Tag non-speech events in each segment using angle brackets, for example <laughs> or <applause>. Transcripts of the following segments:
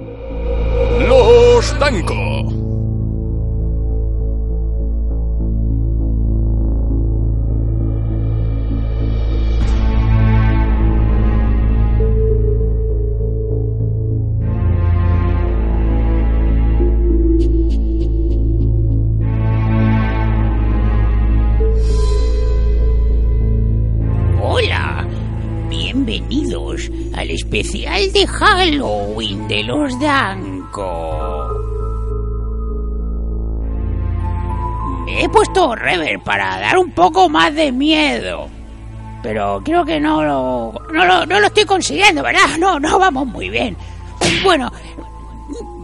Los Danco. Especial de Halloween de los Danco. Me he puesto rever para dar un poco más de miedo. Pero creo que no lo, no lo, no lo estoy consiguiendo, ¿verdad? <laughs> No, no vamos muy bien. Bueno,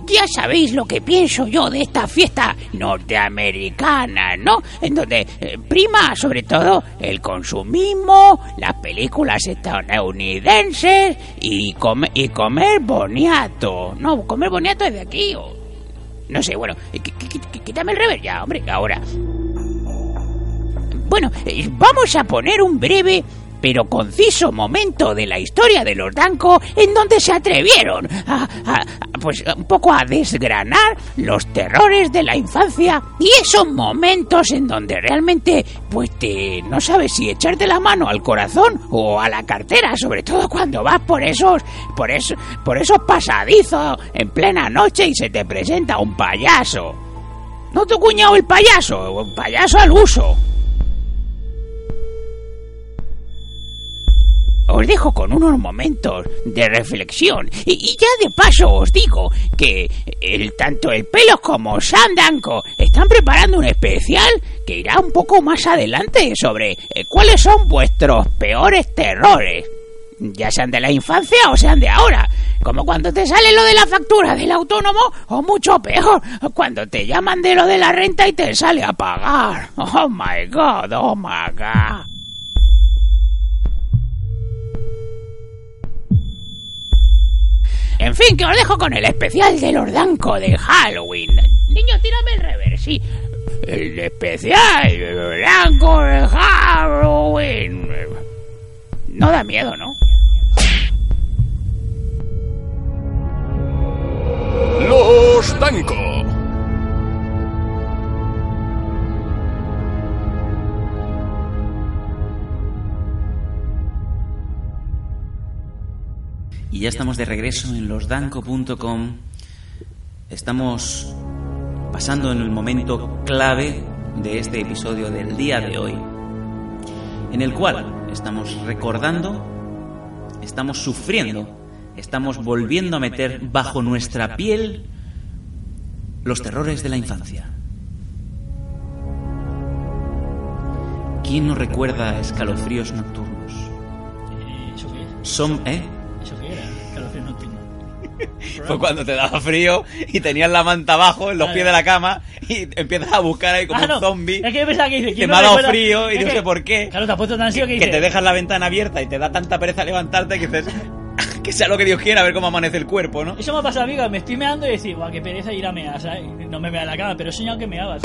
ya sabéis lo que pienso yo de esta fiesta norteamericana, ¿no? En donde eh, prima sobre todo el consumismo, las películas estadounidenses y, y comer boniato. No, comer boniato es de aquí o... No sé, bueno, eh, qu- qu- qu- quítame el rever ya, hombre, ahora. Bueno, eh, vamos a poner un breve pero conciso momento de la historia de los Danco en donde se atrevieron a, a- pues un poco a desgranar los terrores de la infancia y esos momentos en donde realmente pues te no sabes si echarte la mano al corazón o a la cartera, sobre todo cuando vas por esos por eso, por esos pasadizos en plena noche y se te presenta un payaso. ¿No tu cuñado el payaso? Un payaso al uso. Os dejo con unos momentos de reflexión y, ya de paso os digo que el, tanto el pelo como Sam Danko están preparando un especial que irá un poco más adelante sobre eh, cuáles son vuestros peores terrores, ya sean de la infancia o sean de ahora. Como cuando te sale lo de la factura del autónomo, o mucho peor, cuando te llaman de lo de la renta y te sale a pagar. Oh my god, oh my god. En fin, que os dejo con el especial del Ordanco de Halloween. Niño, tírame el rever, sí. El especial del Ordanco de Halloween. No da miedo, ¿no? Los Danco. Y ya estamos de regreso en losdanco.com. Estamos pasando en el momento clave de este episodio del día de hoy, en el cual estamos recordando, estamos sufriendo, estamos volviendo a meter bajo nuestra piel los terrores de la infancia. ¿Quién no recuerda escalofríos nocturnos? ¿Eso qué es? Son, ¿eh? Fue cuando te daba frío y tenías la manta abajo en los pies de la cama y empiezas a buscar ahí como Ah, no. un zombie. Es que yo pensaba que dice, que ¿quién me ha dado frío y Es no que- sé por qué. Claro, te has puesto tan que Que dice, te dejas la ventana abierta y te da tanta pereza levantarte que dices que sea lo que Dios quiera, a ver cómo amanece el cuerpo, ¿no? Eso me ha pasado, amigo, me estoy meando y decir, guau, qué pereza ir a mear, ¿sabes? No me mea en la cama, pero he soñado que meabas.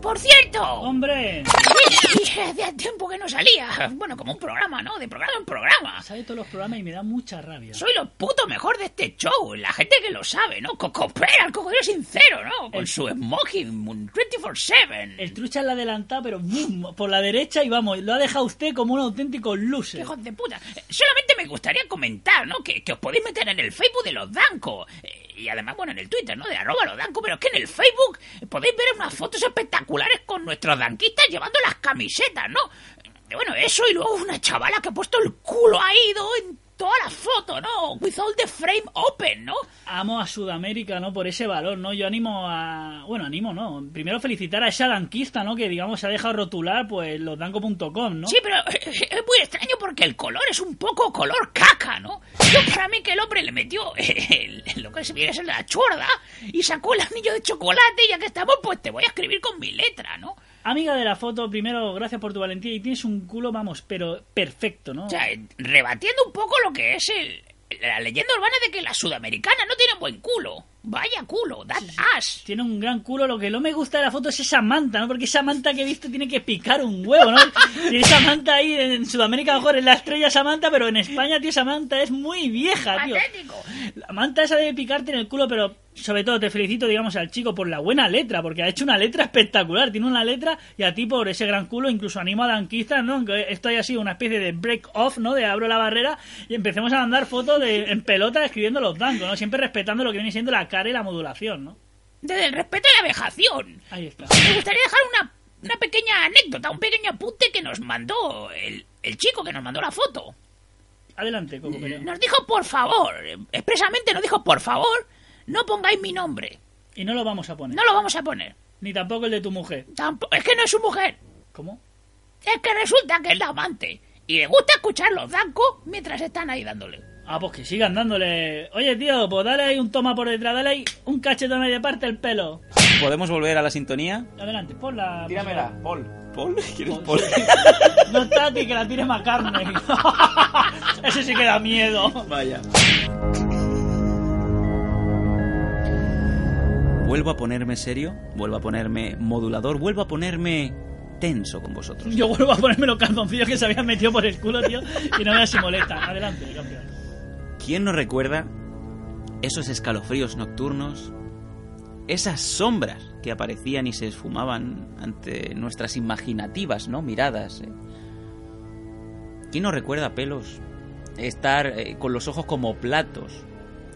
Por cierto, ¡Hombre! hacía tiempo que no salía. Bueno, como un programa, ¿no? De programa en programa. Sale todos los programas y me da mucha rabia. Soy lo puto mejor de este show. La gente que lo sabe, ¿no? Cocopera, el cocodrilo sincero, ¿no? Con El- su smoking 24-7. El trucha la adelantado, pero ¡bum! por la derecha y vamos, lo ha dejado usted como un auténtico loser. Hijos de puta. Eh, Solamente me gustaría comentar, ¿no? Que, os podéis meter en el Facebook de los Danco. Eh, y además, bueno, en el Twitter, ¿no? De arroba los Danco. Pero es que en el Facebook podéis ver unas fotos espectaculares con nuestros danquistas llevando las camisetas, ¿no? Eh, Bueno, eso y luego una chavala que ha puesto el culo ahí. En toda la foto, ¿no? With all the frame open, ¿no? Amo a Sudamérica, ¿no? Por ese valor, ¿no? Yo animo a... Bueno, animo, ¿no? Primero felicitar a esa danquista, ¿no? Que, digamos, se ha dejado rotular, pues, losdanco.com, ¿no? Sí, pero eh, es muy extraño porque el color es un poco color caca, ¿no? Yo para mí que el hombre le metió <laughs> eh, el- lo que si vienes en la chorda y sacó el anillo de chocolate y ya que estamos, pues te voy a escribir con mi letra, ¿no? Amiga de la foto, primero, gracias por tu valentía y tienes un culo, vamos, pero perfecto, ¿no? O sea, rebatiendo un poco lo que es el, la leyenda urbana de que las sudamericanas no tienen buen culo. Vaya culo, that ass. Tiene un gran culo. Lo que no me gusta de la foto es esa manta, ¿no? Porque esa manta que he visto tiene que picar un huevo, ¿no? <laughs> Y esa manta ahí en Sudamérica, a lo mejor es la estrella esa manta, pero en España, tío, esa manta es muy vieja, tío. Patético. La manta esa debe picarte en el culo, pero sobre todo te felicito, digamos, al chico por la buena letra, porque ha hecho una letra <laughs> espectacular. Tiene una letra y a ti por ese gran culo, incluso animo a danquistas, ¿no? Que esto haya sido una especie de break off, ¿no? De abro la barrera y empecemos a mandar fotos de, en pelota escribiendo los dancos, ¿no? Siempre respetando lo que viene siendo la cara y la modulación, ¿no? Desde el respeto y la vejación. Ahí está. Me gustaría dejar una, una pequeña anécdota, un pequeño apunte que nos mandó el, el chico que nos mandó la foto. Adelante, Coco. Nos dijo, por favor, expresamente nos dijo, por favor, no pongáis mi nombre. Y no lo vamos a poner. No lo vamos a poner. Ni tampoco el de tu mujer. Tampoco, es que no es su mujer. ¿Cómo? Es que resulta que es la amante. Y le gusta escuchar los dancos mientras están ahí dándole. Ah, pues que sigan dándole. Oye, tío, pues dale ahí un toma por detrás, dale ahí un cachetón ahí de parte el pelo. ¿Podemos volver a la sintonía? Adelante, pon la. Paul. ¿Paul? <laughs> ¿Quieres Pon- Paul? <laughs> No Tati, que la tire McCartney. <laughs> Ese sí que da miedo. Vaya. Vuelvo a ponerme serio, vuelvo a ponerme modulador, vuelvo a ponerme tenso con vosotros. Yo vuelvo a ponerme los calzoncillos que se habían metido por el culo, tío. Y no veas si molesta. Adelante, campeón. ¿Quién no recuerda esos escalofríos nocturnos, esas sombras que aparecían y se esfumaban ante nuestras imaginativas, ¿no? Miradas. eh? ¿Quién no recuerda pelos estar eh, con los ojos como platos,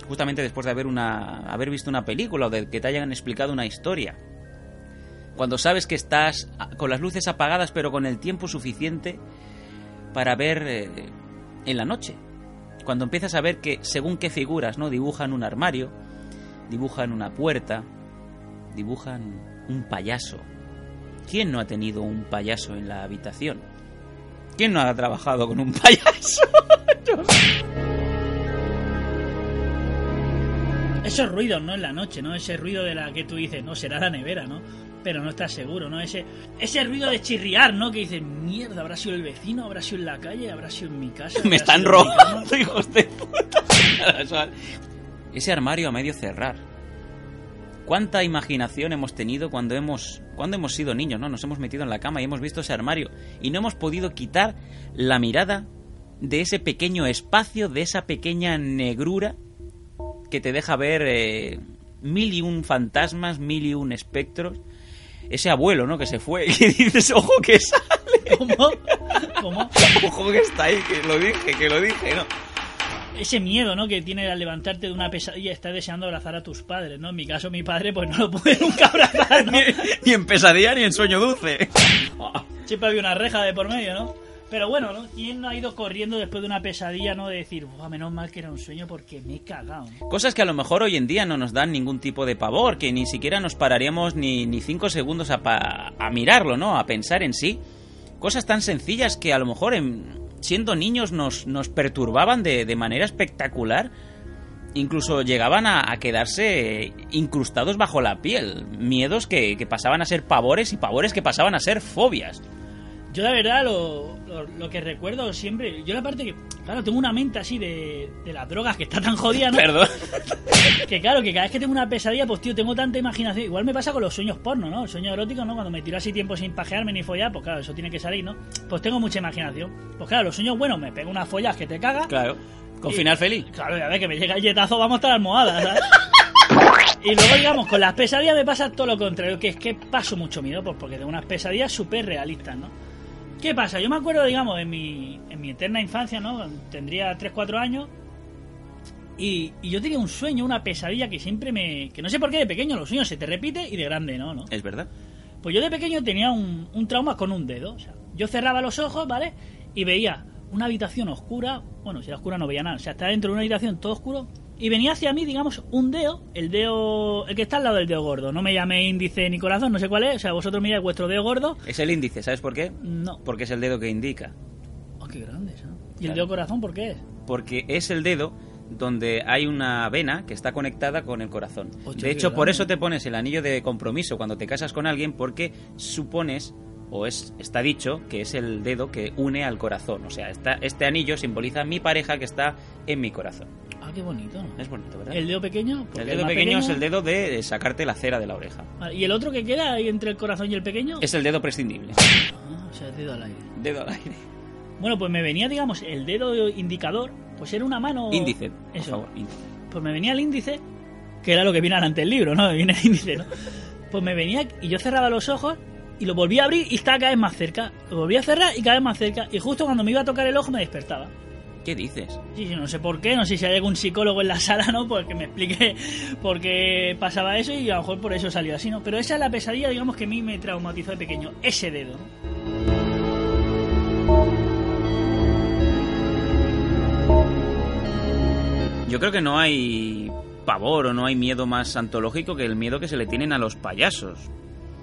justamente después de haber una haber visto una película o de que te hayan explicado una historia? Cuando sabes que estás con las luces apagadas pero con el tiempo suficiente para ver eh, en la noche. Cuando empiezas a ver que según qué figuras, ¿no? Dibujan un armario, dibujan una puerta, dibujan un payaso. ¿Quién no ha tenido un payaso en la habitación? ¿Quién no ha trabajado con un <laughs> payaso? <laughs> Esos ruidos, ¿no? En la noche, ¿no? Ese ruido de la que tú dices, no, será la nevera, ¿no? Pero no estás seguro, ¿no? Ese, ese ruido de chirriar, ¿no? Que dices, mierda, ¿habrá sido el vecino? ¿Habrá sido en la calle? ¿Habrá sido en mi casa? <laughs> Me ¿Habrá están sido en mi cama?". robando, hijos de puta. <laughs> Ese armario a medio cerrar. ¿Cuánta imaginación hemos tenido cuando hemos, cuando hemos sido niños, ¿no? Nos hemos metido en la cama y hemos visto ese armario y no hemos podido quitar la mirada de ese pequeño espacio, de esa pequeña negrura que te deja ver eh, mil y un fantasmas, mil y un espectros. Ese abuelo, ¿no? Que se fue y <laughs> dices, ojo que sale, ¿Cómo? ¿Cómo? ojo que está ahí, que lo dije, que lo dije, ¿no? Ese miedo, ¿no? Que tiene al levantarte de una pesadilla y estar deseando abrazar a tus padres, ¿no? En mi caso, mi padre, pues no lo pude <laughs> nunca abrazar, ¿no? <laughs> ni, ni en pesadilla ni en sueño dulce. Siempre había una reja de por medio, ¿no? Pero bueno, ¿no? ¿Quién no ha ido corriendo después de una pesadilla, ¿no? De decir, "Buah, menos mal que era un sueño porque me he cagado. ¿no?". Cosas que a lo mejor hoy en día no nos dan ningún tipo de pavor, que ni siquiera nos pararíamos ni, ni cinco segundos a, mirarlo, ¿no? A pensar en sí. Cosas tan sencillas que a lo mejor en- siendo niños nos, nos perturbaban de, de manera espectacular. Incluso llegaban a, a quedarse incrustados bajo la piel. Miedos que, que pasaban a ser pavores y pavores que pasaban a ser fobias. Yo la verdad lo, lo, lo que recuerdo siempre, yo la parte que, claro, tengo una mente así de, de las drogas que está tan jodida, ¿no? Perdón. <laughs> Que claro, que cada vez que tengo una pesadilla, pues tío, tengo tanta imaginación. Igual me pasa con los sueños porno, ¿no? El sueño erótico, ¿no? Cuando me tiro así tiempo sin pajearme ni follar, pues claro, eso tiene que salir, ¿no? Pues tengo mucha imaginación. Pues claro, los sueños buenos, me pego unas follas que te cagas. Claro. Con Y- final feliz. Claro, ya ves que me llega el yetazo, vamos a estar almohadas, ¿sabes? Y luego, digamos, con las pesadillas me pasa todo lo contrario, que es que paso mucho miedo, pues porque tengo unas pesadillas súper realistas, ¿no? ¿Qué pasa? Yo me acuerdo, digamos, en mi, en mi eterna infancia, ¿no? Tendría 3-4 años. Y, y yo tenía un sueño, una pesadilla que siempre me... Que no sé por qué de pequeño los sueños se te repite y de grande, ¿no? ¿no? Es verdad. Pues yo de pequeño tenía un, un trauma con un dedo. O sea, yo cerraba los ojos, ¿vale? Y veía una habitación oscura. Bueno, si era oscura no veía nada. O sea, estaba dentro de una habitación todo oscuro. Y venía hacia mí, digamos, un dedo. El dedo. El que está al lado del dedo gordo. No me llame índice ni corazón, no sé cuál es. O sea, vosotros miráis vuestro dedo gordo. Es el índice, ¿sabes por qué? No. Porque es el dedo que indica. Oh, qué grande, ¿no? ¿Y el dedo corazón por qué es? Porque es el dedo donde hay una vena que está conectada con el corazón. De hecho, por eso te pones el anillo de compromiso cuando te casas con alguien porque supones o es está dicho que es el dedo que une al corazón. O sea, esta- este anillo simboliza a mi pareja que está en mi corazón. Ah, qué bonito. Es bonito, ¿verdad? El dedo pequeño. El dedo pequeño es el dedo de sacarte la cera de la oreja. Vale, ¿Y el otro que queda ahí entre el corazón y el pequeño? Es el dedo prescindible. Ah, o sea, el dedo al aire. Dedo al aire. Bueno, pues me venía, digamos, el dedo indicador, pues era una mano... Índice, por Eso. favor. índice. Pues me venía el índice, que era lo que viene ante el libro, ¿no? Me <laughs> viene el índice, ¿no? Pues me venía y yo cerraba los ojos y lo volvía a abrir y estaba cada vez más cerca. Lo volvía a cerrar y cada vez más cerca. Y justo cuando me iba a tocar el ojo me despertaba. ¿Qué dices? Sí, no sé por qué, no sé si hay algún psicólogo en la sala, ¿no? Pues que me explique por qué pasaba eso y a lo mejor por eso salió así, ¿no? Pero esa es la pesadilla, digamos, que a mí me traumatizó de pequeño, ese dedo. Yo creo que no hay pavor o no hay miedo más antológico que el miedo que se le tienen a los payasos.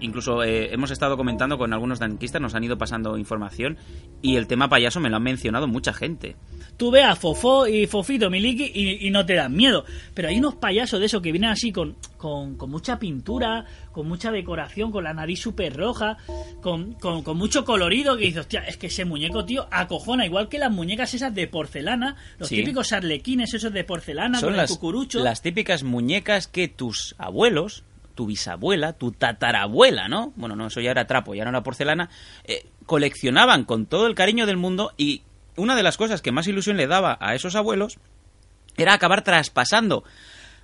Incluso eh, hemos estado comentando con algunos danquistas, nos han ido pasando información y el tema payaso me lo han mencionado mucha gente. Tú ves a Fofó y Fofito Miliki y, y no te dan miedo. Pero hay unos payasos de esos que vienen así con, con, con mucha pintura, con mucha decoración, con la nariz súper roja, con, con, con mucho colorido, que dices, hostia, es que ese muñeco, tío, acojona, igual que las muñecas esas de porcelana, los Sí. típicos arlequines esos de porcelana Son con las, el cucurucho. las típicas muñecas que tus abuelos, tu bisabuela, tu tatarabuela, ¿no? Bueno, no, eso ya era trapo, ya no era porcelana, eh, coleccionaban con todo el cariño del mundo y una de las cosas que más ilusión le daba a esos abuelos era acabar traspasando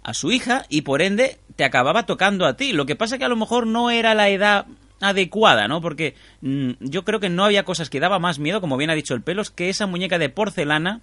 a su hija y por ende te acababa tocando a ti. Lo que pasa que a lo mejor no era la edad adecuada, ¿no? Porque mm, yo creo que no había cosas que daba más miedo, como bien ha dicho el pelos, que esa muñeca de porcelana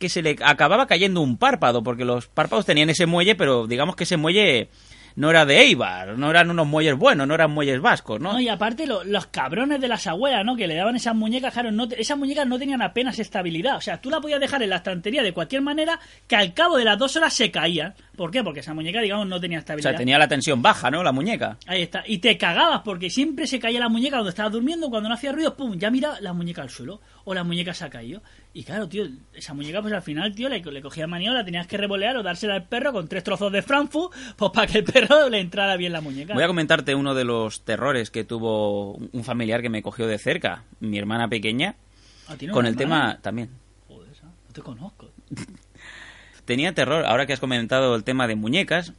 que se le acababa cayendo un párpado, porque los párpados tenían ese muelle, pero digamos que ese muelle no era de Eibar, no eran unos muelles buenos, no eran muelles vascos, ¿no? No, y aparte lo- los cabrones de las abuelas, ¿no? Que le daban esas muñecas, claro, no esas muñecas no tenían apenas estabilidad. O sea, tú la podías dejar en la estantería de cualquier manera que al cabo de las dos horas se caían. ¿Por qué? Porque esa muñeca, digamos, no tenía o estabilidad. sea, tenía la tensión baja, ¿no? La muñeca. Ahí está. Y te cagabas porque siempre se caía la muñeca cuando estabas durmiendo, cuando no hacía ruido, pum, ya mira la muñeca al suelo. O la muñeca se ha caído. Y claro, tío, esa muñeca, pues al final, tío, le, le cogía manía, la tenías que revolear o dársela al perro con tres trozos de Frankfurt, pues para que el perro le entrara bien la muñeca. Voy a comentarte uno de los terrores que tuvo un familiar que me cogió de cerca, mi hermana pequeña, ¿A ti no, con el tema también. Joder, no te conozco. <laughs> Tenía terror, ahora que has comentado el tema de muñecas,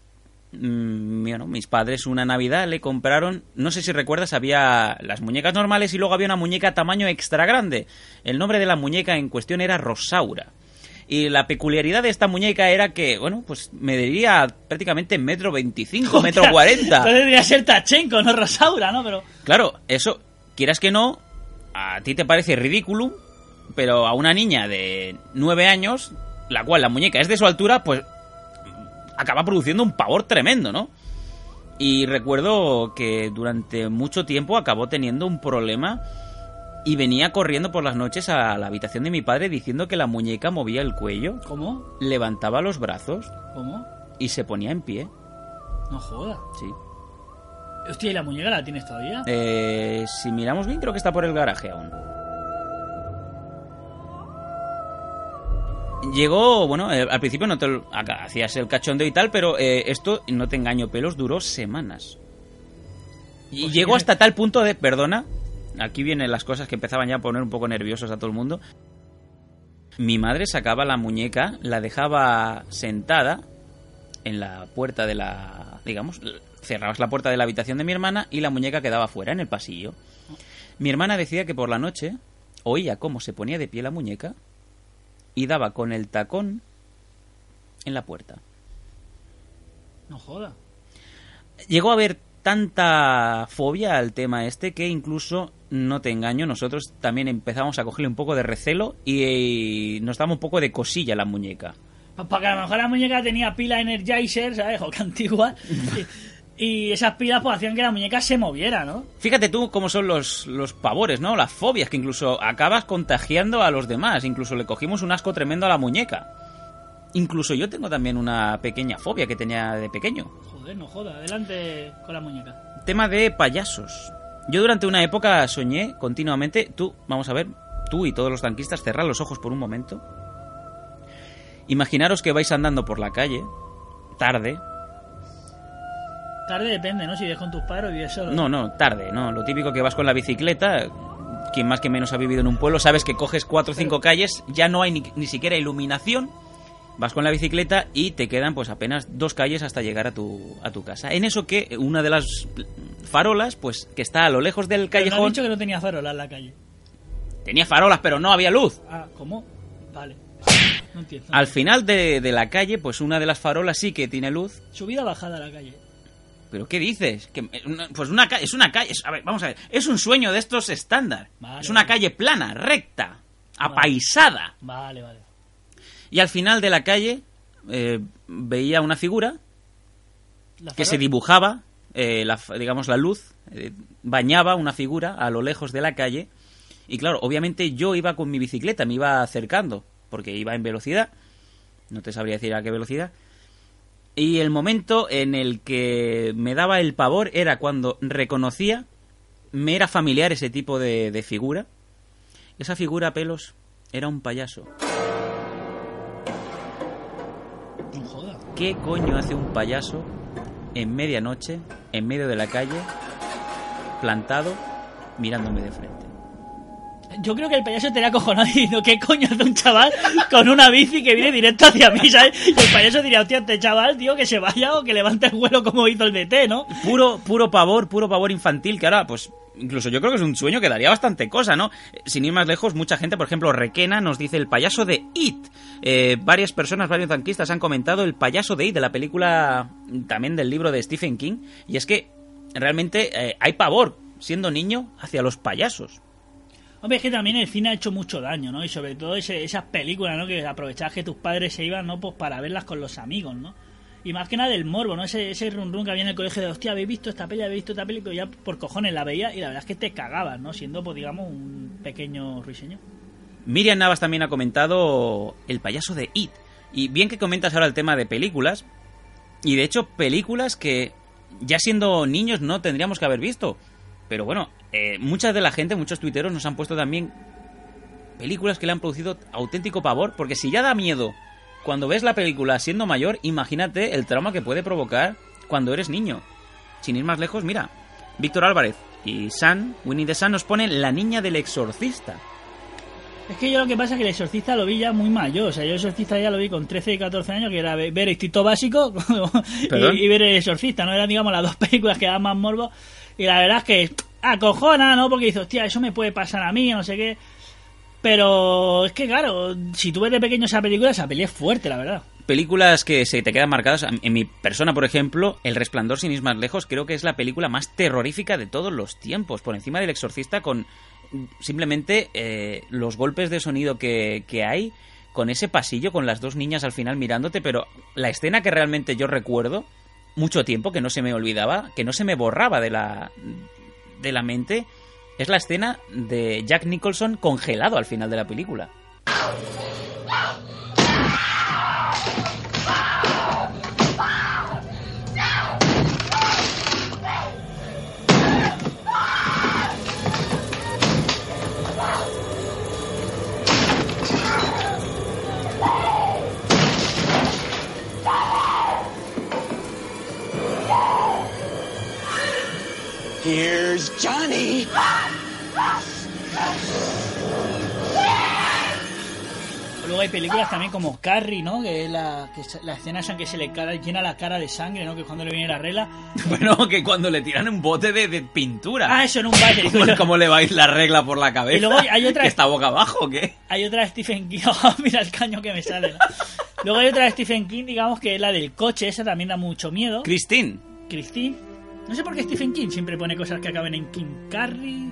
mm, bueno, mis padres una Navidad le compraron, no sé si recuerdas, había las muñecas normales y luego había una muñeca tamaño extra grande. El nombre de la muñeca en cuestión era Rosaura. Y la peculiaridad de esta muñeca era que, bueno, pues mediría prácticamente metro veinticinco, <laughs> metro cuarenta. Entonces debería ser Tachenko, no Rosaura, ¿no? Pero Claro, eso, quieras que no, a ti te parece ridículo, pero a una niña de nueve años, la cual la muñeca es de su altura, pues acaba produciendo un pavor tremendo, ¿no? Y recuerdo que durante mucho tiempo acabó teniendo un problema y venía corriendo por las noches a la habitación de mi padre diciendo que la muñeca movía el cuello, ¿cómo? levantaba los brazos ¿Cómo? y se ponía en pie. No joda. Sí. Hostia, ¿y la muñeca la tienes todavía? Eh, si miramos bien, creo que está por el garaje aún. Llegó, bueno, eh, al principio no te lo- hacías el cachondeo y tal, pero eh, esto, no te engaño, pelos, duró semanas. Y Pues llegó sí. hasta tal punto de, perdona, aquí vienen las cosas que empezaban ya a poner un poco nerviosos a todo el mundo. Mi madre sacaba la muñeca, la dejaba sentada en la puerta de la, digamos, cerrabas la puerta de la habitación de mi hermana y la muñeca quedaba fuera en el pasillo. Mi hermana decía que por la noche oía cómo se ponía de pie la muñeca y daba con el tacón en la puerta. No joda. Llegó a haber tanta fobia al tema este que incluso, no te engaño, nosotros también empezamos a cogerle un poco de recelo y, nos daba un poco de cosilla la muñeca. Para que a lo mejor la muñeca tenía pila Energizer, ¿sabes? <laughs> O que antigua. <laughs> Y, esas pilas pues hacían que la muñeca se moviera, ¿no? Fíjate tú cómo son los, los pavores, ¿no? Las fobias, que incluso acabas contagiando a los demás. Incluso le cogimos un asco tremendo a la muñeca. Incluso yo tengo también una pequeña fobia que tenía de pequeño. Joder, no joda. Adelante con la muñeca. Tema de payasos. Yo durante una época soñé continuamente, tú, vamos a ver, tú y todos los tanquistas, cerrar los ojos por un momento. Imaginaros que vais andando por la calle, tarde. Tarde depende, ¿no? Si vives con tus padres o vives solo. No, no, tarde, no. Lo típico que vas con la bicicleta, quien más que menos ha vivido en un pueblo, sabes que coges cuatro o cinco calles, ya no hay ni, ni siquiera iluminación. Vas con la bicicleta y te quedan pues apenas dos calles hasta llegar a tu, a tu casa. En eso que una de las farolas, pues que está a lo lejos del Pero callejón, dicho que no tenía farolas en la calle. tenía farolas, pero no había luz. Ah, ¿cómo? Vale. No entiendo. Al final de, de la calle, pues una de las farolas sí que tiene luz. Subida o bajada a la calle. ¿Pero qué dices? Que, eh, una- pues una calle, es una calle, es- a ver, vamos a ver, es un sueño de estos estándar. Vale, es una vale. calle plana, recta, apaisada. Vale, vale. Y al final de la calle eh, veía una figura ¿La que se dibujaba, eh, la, digamos, la luz, eh, bañaba una figura a lo lejos de la calle. Y claro, obviamente yo iba con mi bicicleta, me iba acercando, porque iba en velocidad. No te sabría decir a qué velocidad. Y el momento en el que me daba el pavor era cuando reconocía, me era familiar ese tipo de, de figura. Esa figura, pelos, era un payaso. ¿Qué coño hace un payaso en medianoche, en medio de la calle, plantado, mirándome de frente? Yo creo que el payaso estaría acojonado <laughs> diciendo ¿qué coño hace un chaval con una bici que viene directo hacia mí, ¿sabes? Y el payaso diría, hostia, este chaval, tío, que se vaya o que levante el vuelo como hizo el DT, ¿no? Puro, puro pavor, puro pavor infantil, que ahora, pues, incluso yo creo que es un sueño que daría bastante cosa, ¿no? Sin ir más lejos, mucha gente, por ejemplo, Requena nos dice el payaso de It. Eh, varias personas, varios tanquistas han comentado el payaso de It, de la película, también del libro de Stephen King, y es que realmente eh, hay pavor, siendo niño, hacia los payasos. Hombre, es que también el cine ha hecho mucho daño, ¿no? Y sobre todo ese- esas películas, ¿no? Que aprovechabas que tus padres se iban, ¿no? Pues para verlas con los amigos, ¿no? Y más que nada del morbo, ¿no? Ese, ese run run que había en el colegio de, hostia, ¿habéis visto esta peli? ¿Habéis visto esta? Y ya por cojones la veía y la verdad es que te cagabas, ¿no? Siendo, pues digamos, un pequeño ruiseñor. Miriam Navas también ha comentado el payaso de It. Y bien que comentas ahora el tema de películas. Y de hecho, películas que ya siendo niños no tendríamos que haber visto. Pero bueno, eh, mucha de la gente, muchos tuiteros nos han puesto también películas que le han producido auténtico pavor. Porque si ya da miedo cuando ves la película siendo mayor, imagínate el trauma que puede provocar cuando eres niño. Sin ir más lejos, mira, Víctor Álvarez y San, Winnie the Sun, nos ponen La niña del exorcista. Es que yo lo que pasa es que el exorcista lo vi ya muy mayor. O sea, yo el exorcista ya lo vi con 13 y 14 años, que era ve- ver Instinto Básico <laughs> y, y ver el exorcista, ¿no? Eran, digamos, las dos películas que daban más morbo. Y la verdad es que acojona, ¿no? Porque dices, hostia, eso me puede pasar a mí, no sé qué. Pero es que, claro, si tú ves de pequeño esa película, esa peli es fuerte, la verdad. películas que se te quedan marcadas, en mi persona, por ejemplo, El Resplandor sin ir lejos, creo que es la película más terrorífica de todos los tiempos, por encima del Exorcista, con simplemente eh, los golpes de sonido que, que hay, con ese pasillo, con las dos niñas al final mirándote, pero la escena que realmente yo recuerdo, mucho tiempo, que no se me olvidaba, que no se me borraba de la, de la mente, es la escena de Jack Nicholson congelado al final de la película. Here's Johnny. Luego hay películas también como Carrie, ¿no? Que es la, que es la escena en que se le cara- llena la cara de sangre, ¿no? Que es cuando le viene la regla. <laughs> Bueno, que cuando le tiran un bote de, de pintura. Ah, eso en un digo ¿Cómo, yo. cómo le va a ir la regla por la cabeza? Y luego hay otra- <laughs> ¿Que está boca abajo o qué? Hay otra de Stephen King. <laughs> Oh, mira el caño que me sale. ¿no? Luego hay otra de Stephen King, digamos que es la del coche. Esa también da mucho miedo. Christine. Christine. No sé por qué Stephen King siempre pone cosas que acaben en King. Carrie.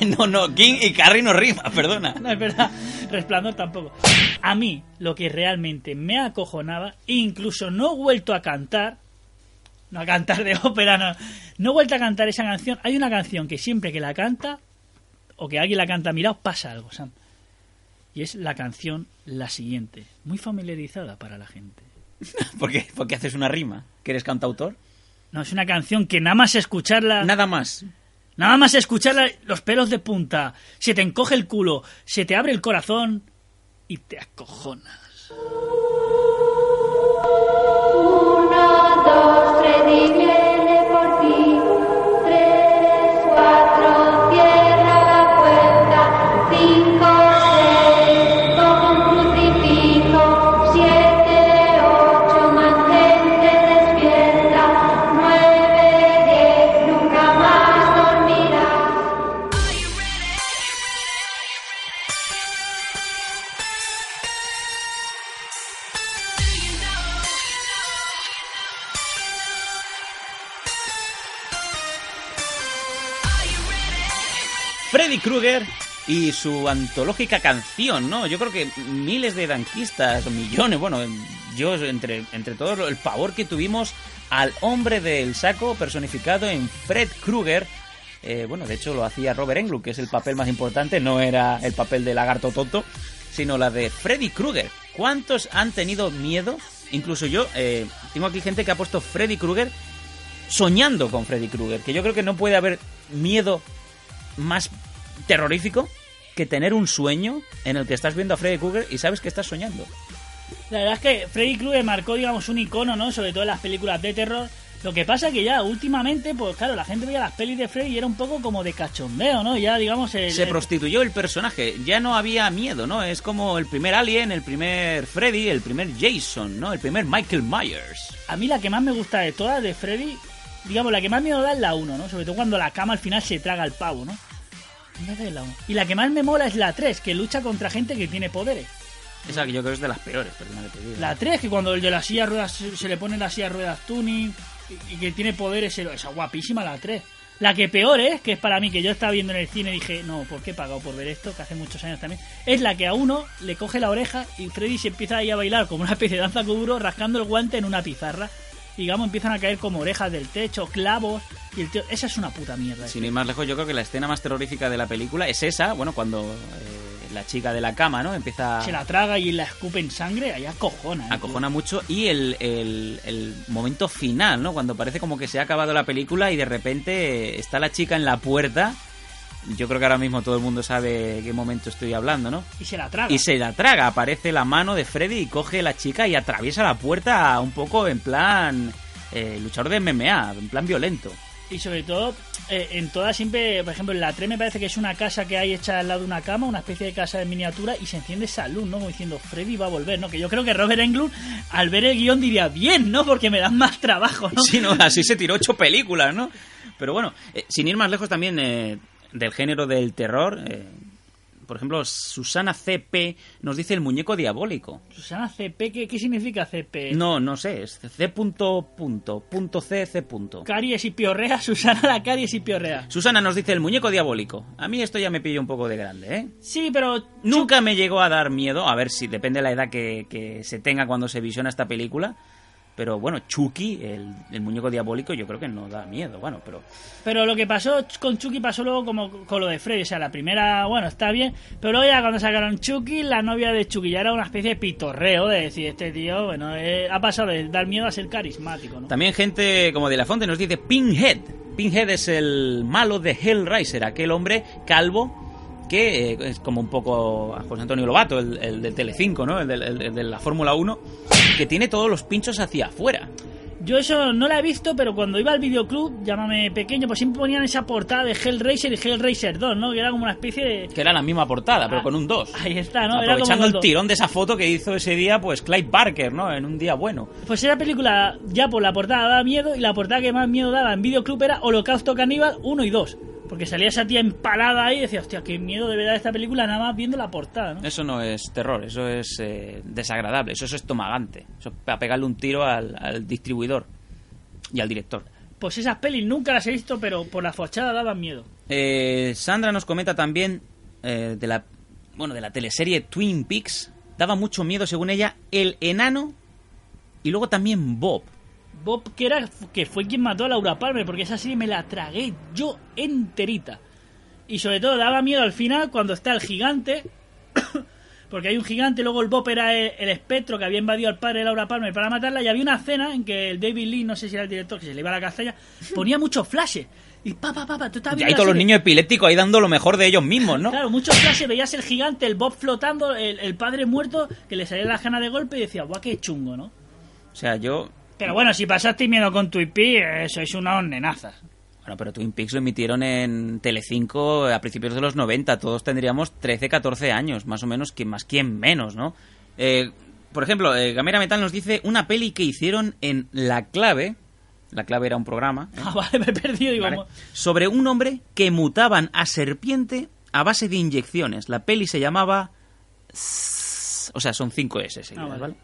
<laughs> No, no, King y Carrie no rima, perdona. No, es verdad. Resplandor tampoco. A mí, lo que realmente me acojonaba, incluso no he vuelto a cantar. No a cantar de ópera, no. No he vuelto a cantar esa canción. Hay una canción que siempre que la canta, o que alguien la canta a mi lado, pasa algo, Sam. Y es la canción la siguiente. Muy familiarizada para la gente. <laughs> ¿Por qué? ¿Por qué haces una rima? ¿Que eres cantautor? No, es una canción que nada más escucharla. Nada más. Nada más escucharla, los pelos de punta. Se te encoge el culo, se te abre el corazón y te acojonas. Y su antológica canción, ¿no? Yo creo que miles de danquistas, millones, bueno, yo entre, entre todos el favor que tuvimos al hombre del saco personificado en Fred Krueger. Eh, bueno, de hecho lo hacía Robert Englund, que es el papel más importante, no era el papel de lagarto tonto, sino la de Freddy Krueger. ¿Cuántos han tenido miedo? Incluso yo, eh, tengo aquí gente que ha puesto Freddy Krueger soñando con Freddy Krueger, que yo creo que no puede haber miedo más terrorífico que tener un sueño en el que estás viendo a Freddy Krueger y sabes que estás soñando. La verdad es que Freddy Krueger marcó, digamos, un icono, ¿no? Sobre todo en las películas de terror. Lo que pasa que ya últimamente, pues claro, la gente veía las pelis de Freddy y era un poco como de cachondeo, ¿no? Ya, digamos... El, Se el- prostituyó el personaje, ya no había miedo, ¿no? Es como el primer Alien, el primer Freddy, el primer Jason, ¿no? El primer Michael Myers. A mí la que más me gusta de todas de Freddy, digamos, la que más miedo da es la 1, ¿no? Sobre todo cuando la cama al final se traga al pavo, ¿no? La. Y la que más me mola es la 3, que lucha contra gente que tiene poderes. Esa que yo creo es de las peores, perdona que te diga. La 3, que cuando el de la silla de ruedas se, le pone la silla de ruedas tuning y, y que tiene poderes, esa guapísima la 3. La que peor es, que es para mí, que yo estaba viendo en el cine y dije, no, ¿por qué he pagado por ver esto? Que hace muchos años también. Es la que a uno le coge la oreja y Freddy se empieza ahí a bailar como una especie de danza kuduro, rascando el guante en una pizarra. Y, digamos, empiezan a caer como orejas del techo, clavos. Y el tío, esa es una puta mierda. Sin ir más lejos, yo creo que la escena más terrorífica de la película es esa, bueno, cuando eh, la chica de la cama, ¿no? Empieza Se la traga y la escupe en sangre, ahí acojona. ¿eh? acojona mucho y el, el, el momento final, ¿no? Cuando parece como que se ha acabado la película y de repente está la chica en la puerta. Yo creo que ahora mismo todo el mundo sabe qué momento estoy hablando, ¿no? Y se la traga. Y se la traga, aparece la mano de Freddy y coge la chica y atraviesa la puerta un poco en plan eh, luchador de MMA, en plan violento. Y sobre todo, eh, en todas siempre, por ejemplo, en la 3 me parece que es una casa que hay hecha al lado de una cama, una especie de casa de miniatura, y se enciende esa luz, ¿no? Como diciendo, Freddy va a volver, ¿no? Que yo creo que Robert Englund, al ver el guion, diría, bien, ¿no? Porque me dan más trabajo, ¿no? <laughs> Sí, no, <laughs> así se tiró ocho películas, ¿no? Pero bueno, eh, sin ir más lejos también eh, del género del terror, eh, por ejemplo, Susana CP nos dice el muñeco diabólico. Susana CP, ¿qué, qué significa CP? No, no sé, es C. Punto, punto, punto C, C. Punto. Caries y piorrea, <laughs> Susana la caries y piorrea. Susana nos dice el muñeco diabólico. A mí esto ya me pilla un poco de grande, ¿eh? Sí, pero... Nunca me llegó a dar miedo, a ver si depende de la edad que, que se tenga cuando se visiona esta película. Pero bueno, Chucky, el, el muñeco diabólico, yo creo que no da miedo. Bueno, pero Pero lo que pasó con Chucky pasó luego como con lo de Freddy. O sea, la primera, bueno, está bien. Pero luego ya cuando sacaron Chucky, la novia de Chucky ya era una especie de pitorreo de decir, este tío, bueno, eh, ha pasado de dar miedo a ser carismático, ¿no? También gente como de la Fonte nos dice Pinhead. Pinhead es el malo de Hellraiser, aquel hombre calvo que eh, es como un poco a José Antonio Lobato, el, el del Telecinco, ¿no? El, del- el- de la Fórmula 1, que tiene todos los pinchos hacia afuera. Yo eso no la he visto, pero cuando iba al videoclub, llámame pequeño, pues siempre ponían esa portada de Hellraiser y Hellraiser 2, ¿no? Que era como una especie de... Que era la misma portada, pero Ah, con un 2. Ahí está, ¿no? Era como Aprovechando el tirón de esa foto que hizo ese día, pues Clyde Barker, ¿no? En un día bueno. Pues esa película, ya por la portada daba miedo, y la portada que más miedo daba en videoclub era Holocausto Caníbal 1 y 2. Porque salía esa tía empalada ahí y decía, hostia, qué miedo de verdad esta película, nada más viendo la portada, ¿no? Eso no es terror, eso es eh, desagradable, eso es estomagante. Eso es para pegarle un tiro al, al distribuidor y al director. Pues esas pelis nunca las he visto, pero por la fachada daban miedo. Eh, Sandra nos comenta también eh, de la bueno de la teleserie Twin Peaks. Daba mucho miedo, según ella, el enano y luego también Bob. Bob, que, era, que fue quien mató a Laura Palmer, porque esa serie me la tragué yo enterita. Y sobre todo daba miedo al final cuando está el gigante, <coughs> porque hay un gigante, luego el Bob era el, el espectro que había invadido al padre de Laura Palmer para matarla, y había una escena en que el David Lee, no sé si era el director, que se le iba la castaña, <laughs> ponía muchos flashes. Y pa, pa, pa, tú Y ahí todos los niños epilépticos ahí dando lo mejor de ellos mismos, ¿no? Claro, muchos flashes, veías el gigante, el Bob flotando, el, el padre muerto, que le salía la gana de golpe y decía, guau, qué chungo, ¿no? O sea, yo... Pero bueno, si pasasteis miedo con tu IP, eh, sois unos nenazas. Bueno, pero Twin Peaks lo emitieron en Telecinco a principios de los 90. Todos tendríamos 13, 14 años, más o menos, quien más, quien menos, ¿no? Eh, por ejemplo, eh, Gamera Metal nos dice una peli que hicieron en La Clave. La Clave era un programa. ¿eh? Ah, vale, me he perdido, digo, ¿vale? Sobre un hombre que mutaban a serpiente a base de inyecciones. La peli se llamaba... O sea, son 5 S seguidas, Ah, vale. ¿vale?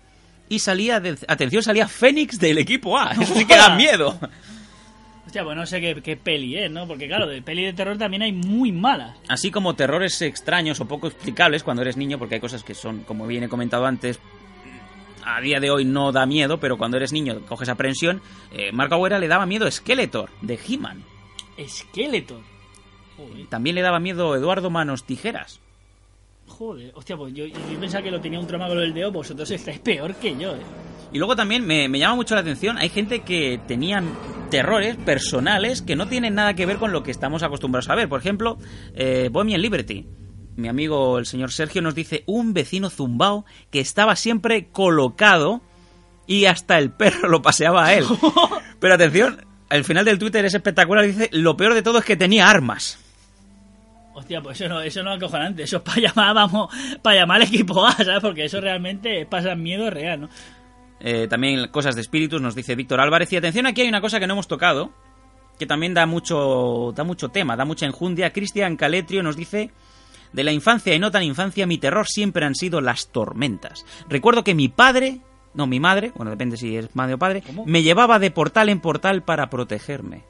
Y salía, de- atención, salía Fénix del equipo A. <laughs> Eso sí que da miedo. Hostia, pues no sé qué, qué peli es, ¿no? Porque claro, de peli de terror también hay muy malas. Así como terrores extraños o poco explicables cuando eres niño, porque hay cosas que son, como bien he comentado antes, a día de hoy no da miedo, pero cuando eres niño coges aprensión. Eh, Marco Agüera le daba miedo Skeletor, de He-Man. Skeletor. Joder, También le daba miedo Eduardo Manos Tijeras. Joder. Hostia, pues yo, yo pensaba que lo tenía un trauma con el dedo, vosotros estáis peor que yo, ¿eh? Y luego también me, me llama mucho la atención, hay gente que tenían terrores personales que no tienen nada que ver con lo que estamos acostumbrados a ver. Por ejemplo, eh, Bohemian Liberty. Mi amigo el señor Sergio nos dice un vecino zumbao que estaba siempre colocado y hasta el perro <laughs> lo paseaba a él. <laughs> Pero atención, al final del Twitter es espectacular, dice, lo peor de todo es que tenía armas. Hostia, pues eso no, eso no es acojonante, eso es para llamar, vamos, para llamar al equipo A, ¿sabes? Porque eso realmente pasa miedo real, ¿no? Eh, también cosas de espíritus, nos dice Víctor Álvarez. Y atención, aquí hay una cosa que no hemos tocado, que también da mucho, da mucho tema, da mucha enjundia. Cristian Caletrio nos dice, de la infancia y no tan infancia, mi terror siempre han sido las tormentas. Recuerdo que mi padre, no, mi madre, bueno, depende si es madre o padre, ¿Cómo? me llevaba de portal en portal para protegerme.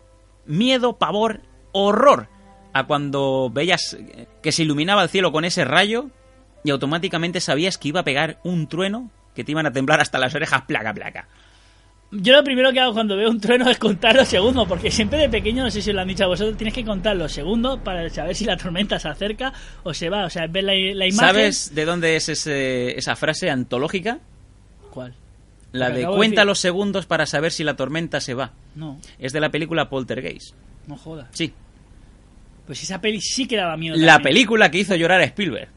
Miedo, pavor, horror a cuando veías que se iluminaba el cielo con ese rayo y automáticamente sabías que iba a pegar un trueno que te iban a temblar hasta las orejas, placa, placa. Yo lo primero que hago cuando veo un trueno es contar los segundos, porque siempre de pequeño, no sé si os lo han dicho a vosotros, tienes que contar los segundos para saber si la tormenta se acerca o se va. O sea, ver la, la imagen. ¿Sabes de dónde es ese- esa frase antológica? ¿Cuál? La de cuenta los segundos para saber si la tormenta se va. No, Es de la película Poltergeist. no jodas. Sí, Pues esa peli sí que daba miedo. la también. película que hizo llorar a Spielberg.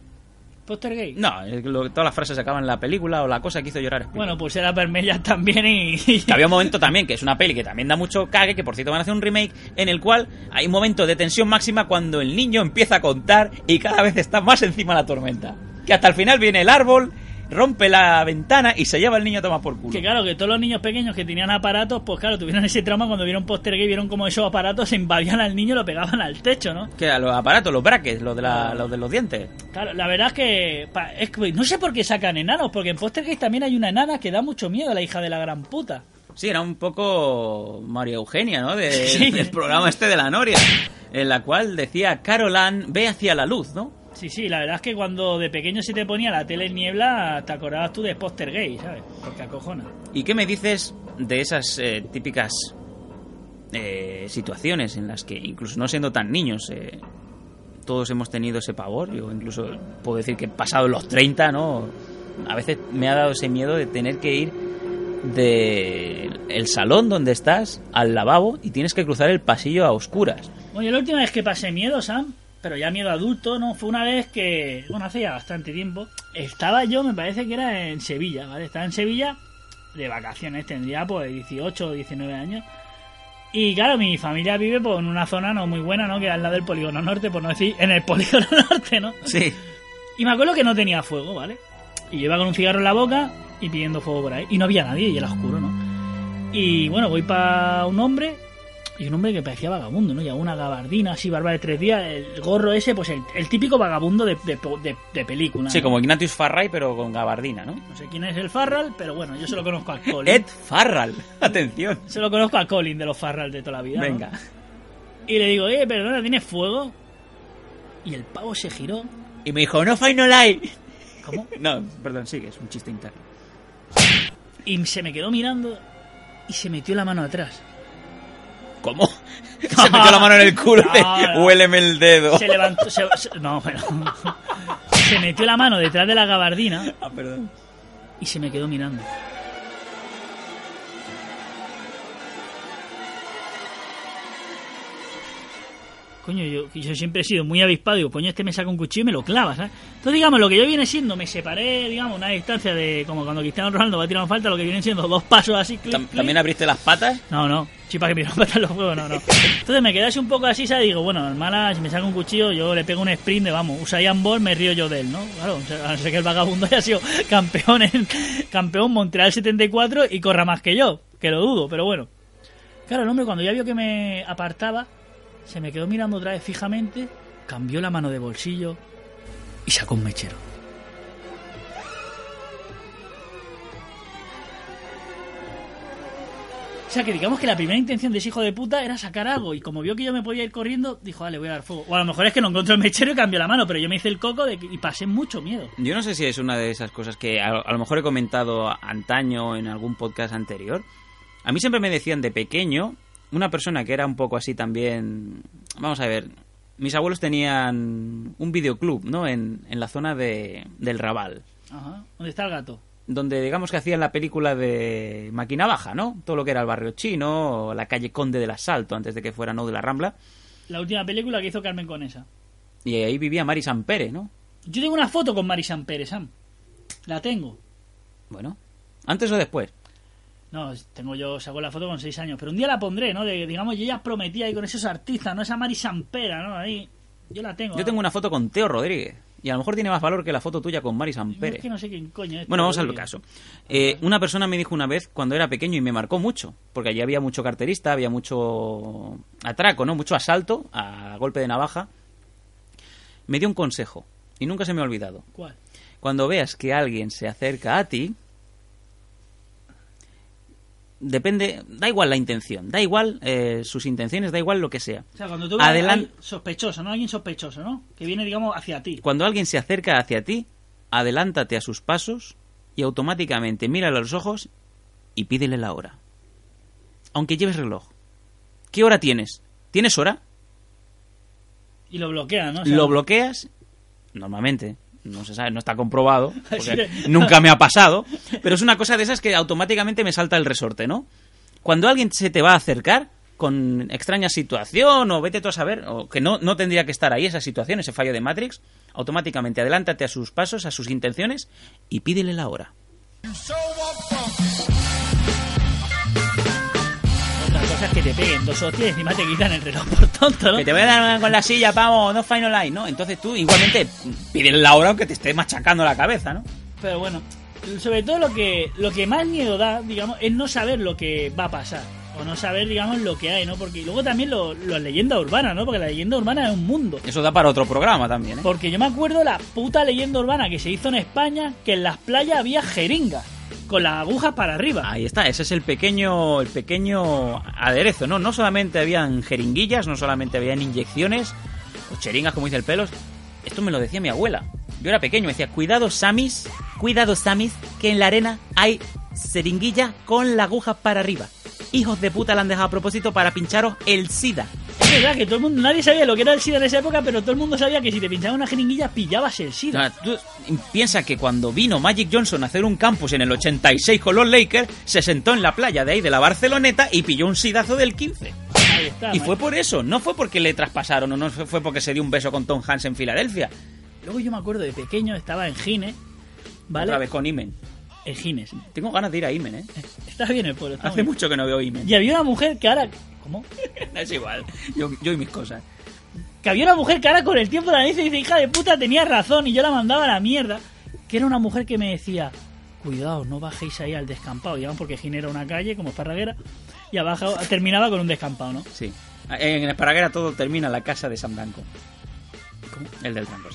Poster gay. No, lo- todas las frases se acaban en la película o la cosa que hizo llorar a Spielberg. Bueno, pues era Vermellas también y. Que había un momento también, que es una peli que también da mucho cague, que por cierto van a hacer un remake, en el cual hay un momento de tensión máxima cuando el niño empieza a contar y cada vez está más encima la tormenta. Que hasta el final viene el árbol, rompe la ventana y se lleva el niño a tomar por culo. Que claro, que todos los niños pequeños que tenían aparatos, pues claro, tuvieron ese trauma cuando vieron Poster Gay, vieron como esos aparatos se invadían al niño y lo pegaban al techo, ¿no? Que a los aparatos, los brackets, los de, la- los de los dientes. Claro, la verdad es que, es que no sé por qué sacan enanos, porque en Poster Gay también hay una enana que da mucho miedo, la hija de la gran puta. Sí, era un poco María Eugenia, ¿no? De- <laughs> Sí. Del programa este de la Noria. En la cual decía, Carolan, ve hacia la luz, ¿no? Sí, sí, la verdad es que cuando de pequeño se te ponía la tele en niebla, te acordabas tú de Poster Gay, ¿sabes? Porque acojona. ¿Y qué me dices de esas eh, típicas eh, situaciones en las que, incluso no siendo tan niños, eh, todos hemos tenido ese pavor? Yo incluso puedo decir que pasado los 30, ¿no? A veces me ha dado ese miedo de tener que ir de el salón donde estás al lavabo y tienes que cruzar el pasillo a oscuras. Yo la última vez que pasé miedo, Sam, pero ya miedo adulto, ¿no? Fue una vez que, bueno, hace ya bastante tiempo, estaba yo, me parece que era en Sevilla, ¿vale? Estaba en Sevilla de vacaciones, tendría pues 18 o 19 años. Y claro, mi familia vive pues, en una zona no muy buena, ¿no? Que es al lado del polígono norte, por no decir en el polígono <laughs> norte, ¿no? Sí. Y me acuerdo que no tenía fuego, ¿vale? Y yo iba con un cigarro en la boca y pidiendo fuego por ahí. Y no había nadie y era oscuro, ¿no? Y bueno, voy para un hombre. Y un hombre que parecía vagabundo, ¿no? Llevaba una gabardina así, barba de tres días, el gorro ese, pues el, el típico vagabundo de, de, de- de película. Sí, ¿no? como Ignatius Farray, pero con gabardina, ¿no? No sé quién es el Farral, pero bueno, yo se lo conozco a Colin. Ed Farral. <laughs> Atención. Se lo conozco a Colin de los Farral de toda la vida. ¿no? Venga. Y le digo, eh, perdona, ¿tienes fuego? Y el pavo se giró. Y me dijo, no final light. ¿Cómo? <laughs> No, perdón, sigue, es un chiste interno. Y se me quedó mirando y se metió la mano atrás. ¿Cómo? <laughs> Se metió la mano en el culo de <laughs> huéleme el dedo. Se levantó. se- se- no, pero. <laughs> Se metió la mano detrás de la gabardina Ah, perdón. y se me quedó mirando. Coño, yo, yo siempre he sido muy avispado. Digo, coño, este me saca un cuchillo y me lo clava, ¿sabes? Entonces, digamos, lo que yo viene siendo, me separé, digamos, una distancia de. Como cuando Cristiano Ronaldo va a tirar una falta, lo que vienen siendo dos pasos así. clic, Tam- clic. ¿También abriste las patas? No, no. Para que me rompan los huevos, no, no. Entonces me quedé así un poco así, ¿sabes? Digo, bueno, normal, si me saca un cuchillo, yo le pego un sprint de, vamos, usa Ian Ball, me río yo de él, ¿no? Claro, a no ser que el vagabundo haya sido campeón en campeón Montreal 74 y corra más que yo, que lo dudo, pero bueno. Claro, el hombre cuando ya vio que me apartaba, se me quedó mirando otra vez fijamente, cambió la mano de bolsillo y sacó un mechero. O sea, que digamos que la primera intención de ese hijo de puta era sacar algo. Y como vio que yo me podía ir corriendo, dijo, vale, voy a dar fuego. O a lo mejor es que no encontró el mechero y cambió la mano, pero yo me hice el coco y pasé mucho miedo. Yo no sé si es una de esas cosas que a, a lo mejor he comentado antaño en algún podcast anterior. A mí siempre me decían de pequeño, una persona que era un poco así también... Vamos a ver, mis abuelos tenían un videoclub, ¿no? En, en la zona de, del Raval. Ajá. ¿Dónde está el gato? donde digamos que hacían la película de Máquina Baja, ¿no? Todo lo que era el barrio chino, o la calle Conde del Asalto, antes de que fuera No de la Rambla. La última película que hizo Carmen Conesa. Y ahí vivía Mari Sampere, ¿no? Yo tengo una foto con Mari Pérez, Sam. La tengo. Bueno, antes o después. No, tengo yo, saco la foto con seis años, pero un día la pondré, ¿no? De, digamos, yo ya prometía ahí con esos artistas, ¿no? Esa Mari Sampera, ¿no? Ahí, yo la tengo. Yo tengo una foto con Teo Rodríguez. Y a lo mejor tiene más valor que la foto tuya con Mari Sampere. es que no sé quién coño es. Bueno, vamos al caso. Eh, una persona me dijo una vez cuando era pequeño y me marcó mucho, porque allí había mucho carterista, había mucho atraco, ¿no? Mucho asalto a golpe de navaja. Me dio un consejo y nunca se me ha olvidado. ¿Cuál? Cuando veas que alguien se acerca a ti, depende, da igual la intención, da igual eh, sus intenciones, da igual lo que sea. O sea, cuando tú Adelan- sospechoso, ¿no? Alguien sospechoso, ¿no? Que viene, digamos, hacia ti. Cuando alguien se acerca hacia ti, adelántate a sus pasos y automáticamente mírale a los ojos y pídele la hora. Aunque lleves reloj. ¿Qué hora tienes? ¿Tienes hora? Y lo bloquea, ¿no? O sea, Lo bloqueas, normalmente, no se sabe, no está comprobado, <laughs> porque nunca me ha pasado, pero es una cosa de esas que automáticamente me salta el resorte, ¿no? Cuando alguien se te va a acercar con extraña situación o vete tú a saber, o que no, no tendría que estar ahí esa situación, ese fallo de Matrix, automáticamente adelántate a sus pasos, a sus intenciones y pídele la hora. Otra cosa es que te peguen dos hostias y encima te quitan el reloj por tonto, ¿no? Que te voy a dar con la silla, vamos, no final line, ¿no? Entonces tú igualmente pídele la hora aunque te esté machacando la cabeza, ¿no? Pero bueno, sobre todo lo que, lo que más miedo da, digamos, es no saber lo que va a pasar. O no saber, digamos, lo que hay, ¿no? Porque luego también lo, lo leyenda urbana, ¿no? Porque la leyenda urbana es un mundo. Eso da para otro programa también, ¿eh? Porque yo me acuerdo la puta leyenda urbana que se hizo en España, que en las playas había jeringas, con las agujas para arriba. Ahí está, ese es el pequeño, el pequeño aderezo, ¿no? No solamente habían jeringuillas, no solamente habían inyecciones o cheringas, como dice el pelos. Esto me lo decía mi abuela. Yo era pequeño, me decía, cuidado, Samis, cuidado, Samis, que en la arena hay jeringuilla con la aguja para arriba. Hijos de puta la han dejado a propósito para pincharos el SIDA. Es verdad que todo el mundo, nadie sabía lo que era el SIDA en esa época, pero todo el mundo sabía que si te pinchaban una jeringuilla pillabas el SIDA. sea, tú piensa que cuando vino Magic Johnson a hacer un campus en el 86 con los Lakers, se sentó en la playa de ahí de la Barceloneta y pilló un sidazo del 15. Ahí está, Y man. fue por eso, no fue porque le traspasaron o no fue porque se dio un beso con Tom Hanks en Filadelfia. Luego yo me acuerdo de pequeño, estaba en Gine, ¿vale? Otra vez con Imen. En Gines. Tengo ganas de ir a Imen, ¿eh? Está bien el pueblo. Hace mucho que no veo Imen. Y había una mujer que ahora... ¿Cómo? <laughs> es igual. Yo, yo y mis cosas. Que había una mujer que ahora con el tiempo la dice y dice, hija de puta, tenía razón y yo la mandaba a la mierda. Que era una mujer que me decía, cuidado, no bajéis ahí al descampado. Digamos porque Gine era una calle como Esparraguera y abajo terminaba con un descampado, ¿no? Sí. En Esparraguera todo termina en la casa de San Blanco. El del Blanco.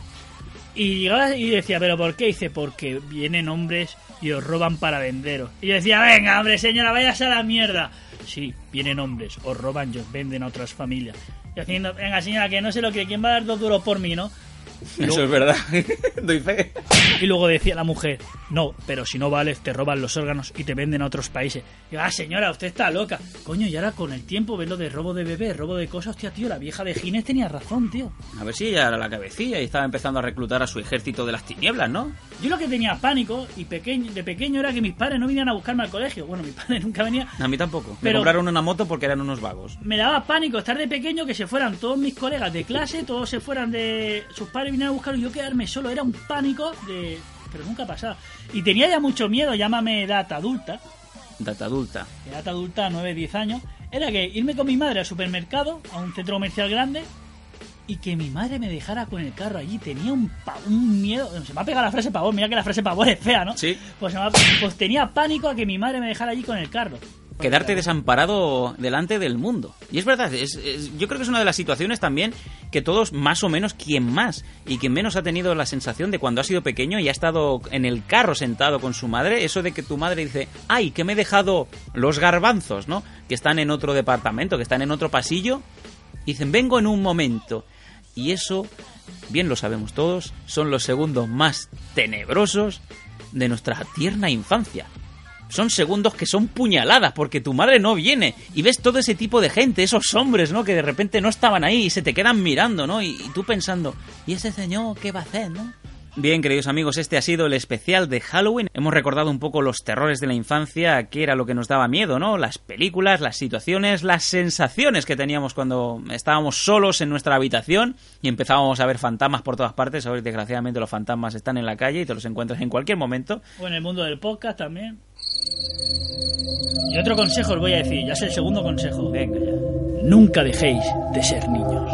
Y llegaba y decía, ¿pero por qué? dice, porque vienen hombres y os roban para venderos. Y yo decía, venga, hombre, señora, váyase a la mierda. Sí, vienen hombres, os roban y venden a otras familias. Y haciendo, venga, señora, que no sé lo que, ¿quién va a dar dos duros por mí, no? Eso es verdad. <laughs> Doy fe. Y luego decía la mujer, no, pero si no vales, te roban los órganos y te venden a otros países. Y ah, señora, usted está loca. Coño, y ahora con el tiempo ves lo de robo de bebé, robo de cosas, hostia, tío, la vieja de Gines tenía razón, tío. A ver si ella era la cabecilla y estaba empezando a reclutar a su ejército de las tinieblas, ¿no? Yo lo que tenía pánico y pequeño, de pequeño era que mis padres no vinieran a buscarme al colegio. Bueno, mis <laughs> padres nunca venían. A mí tampoco. Me Pero- compraron una moto porque eran unos vagos. Me daba pánico estar de pequeño que se fueran todos mis colegas de clase, todos se fueran de. sus padres vinieran a buscarlo y yo quedarme solo. Era un pánico de. Pero nunca pasaba. Y tenía ya mucho miedo, llámame edad adulta. Data adulta. edad adulta, 9, 10 años, era que irme con mi madre al supermercado, a un centro comercial grande, y que mi madre me dejara con el carro allí. Tenía un, un miedo. Se me ha pegado la frase pavor, mira que la frase pavor es fea, ¿no? Sí. Pues, se me ha- pues tenía pánico a que mi madre me dejara allí con el carro. Quedarte desamparado delante del mundo. Y es verdad, es- es- yo creo que es una de las situaciones también que todos, más o menos, quien más y quien menos ha tenido la sensación de cuando ha sido pequeño y ha estado en el carro sentado con su madre, eso de que tu madre dice, ay, que me he dejado los garbanzos, ¿no? Que están en otro departamento, que están en otro pasillo, y dicen, vengo en un momento. Y eso, bien lo sabemos todos, son los segundos más tenebrosos de nuestra tierna infancia. Son segundos que son puñaladas porque tu madre no viene y ves todo ese tipo de gente, esos hombres, ¿no? Que de repente no estaban ahí y se te quedan mirando, ¿no? Y, tú pensando, ¿y ese señor qué va a hacer, no? Bien, queridos amigos, este ha sido el especial de Halloween. Hemos recordado un poco los terrores de la infancia, qué era lo que nos daba miedo, ¿no? Las películas, las situaciones, las sensaciones que teníamos cuando estábamos solos en nuestra habitación y empezábamos a ver fantasmas por todas partes. Hoy, desgraciadamente, los fantasmas están en la calle y te los encuentras en cualquier momento. O en el mundo del podcast también. Y otro consejo os voy a decir, ya es el segundo consejo. Venga ya. Nunca dejéis de ser niños.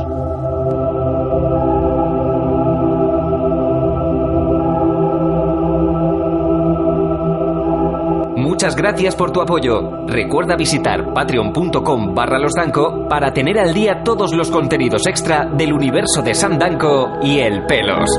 Muchas gracias por tu apoyo. Recuerda visitar patreon.com barra losdanco para tener al día todos los contenidos extra del universo de San Danko y el Pelos.